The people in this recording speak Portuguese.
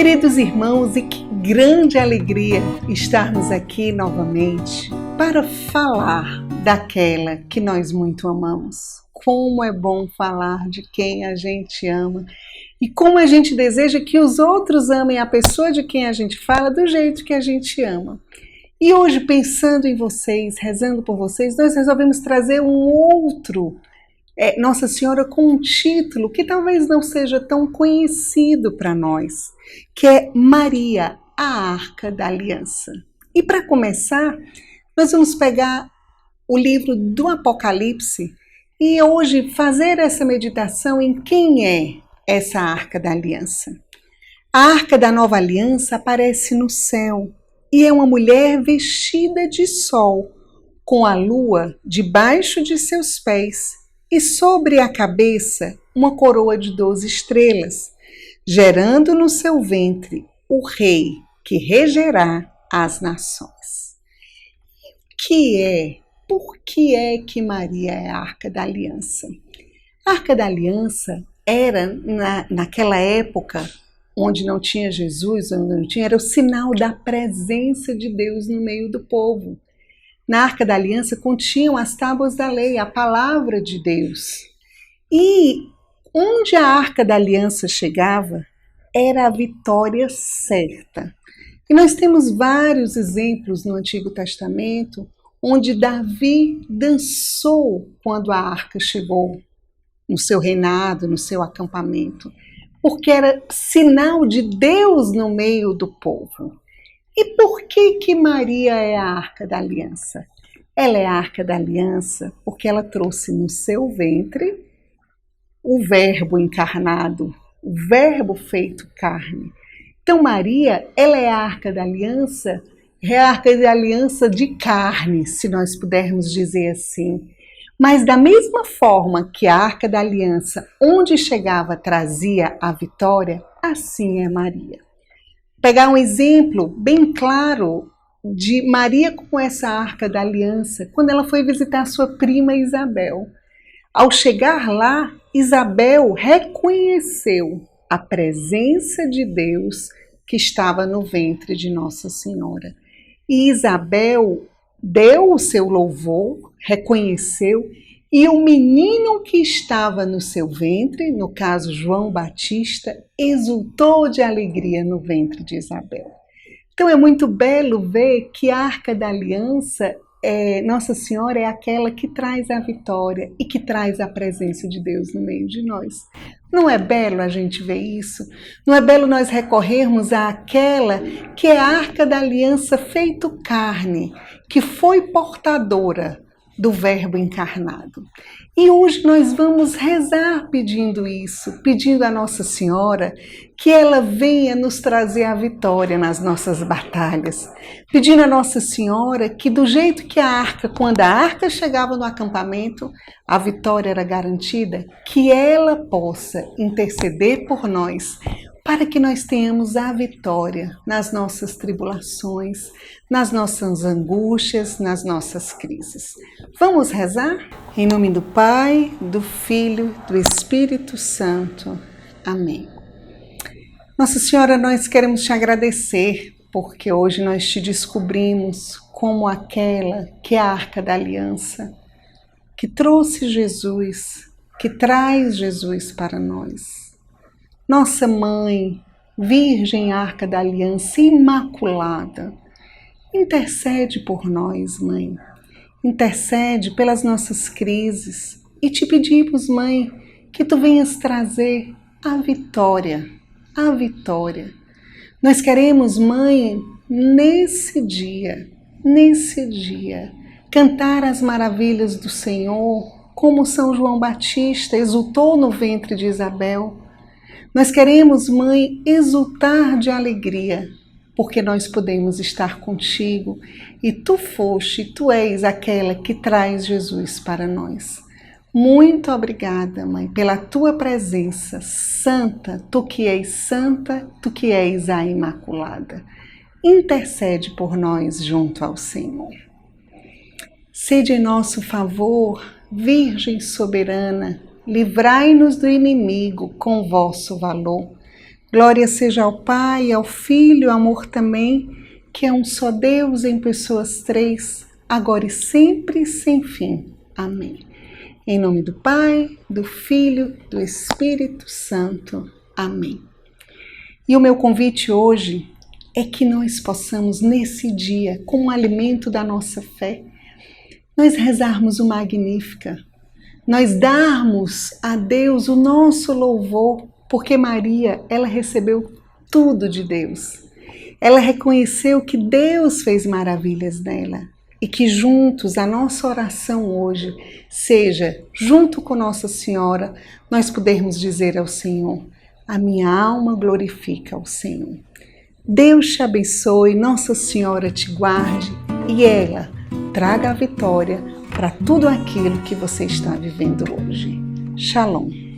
Queridos irmãos, e que grande alegria estarmos aqui novamente para falar daquela que nós muito amamos. Como é bom falar de quem a gente ama e como a gente deseja que os outros amem a pessoa de quem a gente fala do jeito que a gente ama. E hoje, pensando em vocês, rezando por vocês, nós resolvemos trazer um outro é, Nossa Senhora com um título que talvez não seja tão conhecido para nós, que é Maria, a Arca da Aliança. E para começar, nós vamos pegar o livro do Apocalipse e hoje fazer essa meditação em quem é essa Arca da Aliança. A Arca da Nova Aliança aparece no céu e é uma mulher vestida de sol, com a lua debaixo de seus pés e sobre a cabeça uma coroa de doze estrelas, gerando no seu ventre o rei que regerá as nações. Que é? Por que é que Maria é a Arca da Aliança? A Arca da Aliança era, na, naquela época, onde não tinha Jesus, onde não tinha, era o sinal da presença de Deus no meio do povo na Arca da Aliança continham as tábuas da lei, a palavra de Deus. E onde a Arca da Aliança chegava, era a vitória certa. E nós temos vários exemplos no Antigo Testamento onde Davi dançou quando a arca chegou no seu reinado, no seu acampamento, porque era sinal de Deus no meio do povo. E por que que Maria é a arca da aliança? Ela é a arca da aliança porque ela trouxe no seu ventre o verbo encarnado, o verbo feito carne. Então Maria, ela é a arca da aliança, é a arca da aliança de carne, se nós pudermos dizer assim. Mas da mesma forma que a arca da aliança, onde chegava, trazia a vitória, assim é Maria pegar um exemplo bem claro de Maria com essa arca da aliança, quando ela foi visitar sua prima Isabel. Ao chegar lá, Isabel reconheceu a presença de Deus que estava no ventre de Nossa Senhora. E Isabel deu o seu louvor, reconheceu e o menino que estava no seu ventre, no caso João Batista, exultou de alegria no ventre de Isabel. Então é muito belo ver que a Arca da Aliança, é, Nossa Senhora é aquela que traz a vitória e que traz a presença de Deus no meio de nós. Não é belo a gente ver isso? Não é belo nós recorrermos àquela que é a Arca da Aliança feito carne, que foi portadora do Verbo encarnado. E hoje nós vamos rezar pedindo isso, pedindo a Nossa Senhora que ela venha nos trazer a vitória nas nossas batalhas, pedindo a Nossa Senhora que, do jeito que a arca, quando a arca chegava no acampamento, a vitória era garantida, que ela possa interceder por nós, para que nós tenhamos a vitória nas nossas tribulações, nas nossas angústias, nas nossas crises. Vamos rezar? Em nome do Pai, do Filho, do Espírito Santo. Amém. Nossa Senhora, nós queremos te agradecer porque hoje nós te descobrimos como aquela que é a arca da aliança, que trouxe Jesus, que traz Jesus para nós nossa Mãe, Virgem Arca da Aliança Imaculada, intercede por nós, Mãe. Intercede pelas nossas crises e te pedimos, Mãe, que tu venhas trazer a vitória, a vitória. Nós queremos, Mãe, nesse dia, nesse dia, cantar as maravilhas do Senhor, como São João Batista exultou no ventre de Isabel nós queremos, Mãe, exultar de alegria, porque nós podemos estar contigo e tu foste, tu és aquela que traz Jesus para nós. Muito obrigada, Mãe, pela tua presença santa, tu que és santa, tu que és a Imaculada. Intercede por nós junto ao Senhor. Sede em nosso favor, Virgem soberana, livrai-nos do inimigo com vosso valor. Glória seja ao Pai, ao Filho, amor também, que é um só Deus em pessoas três, agora e sempre, sem fim. Amém. Em nome do Pai, do Filho, do Espírito Santo. Amém. E o meu convite hoje é que nós possamos, nesse dia, como alimento da nossa fé, nós rezarmos o Magnífica, nós darmos a Deus o nosso louvor, porque Maria, ela recebeu tudo de Deus. Ela reconheceu que Deus fez maravilhas nela e que juntos a nossa oração hoje seja, junto com Nossa Senhora, nós pudermos dizer ao Senhor: A minha alma glorifica ao Senhor. Deus te abençoe, Nossa Senhora te guarde e ela traga a vitória para tudo aquilo que você está vivendo hoje. Shalom.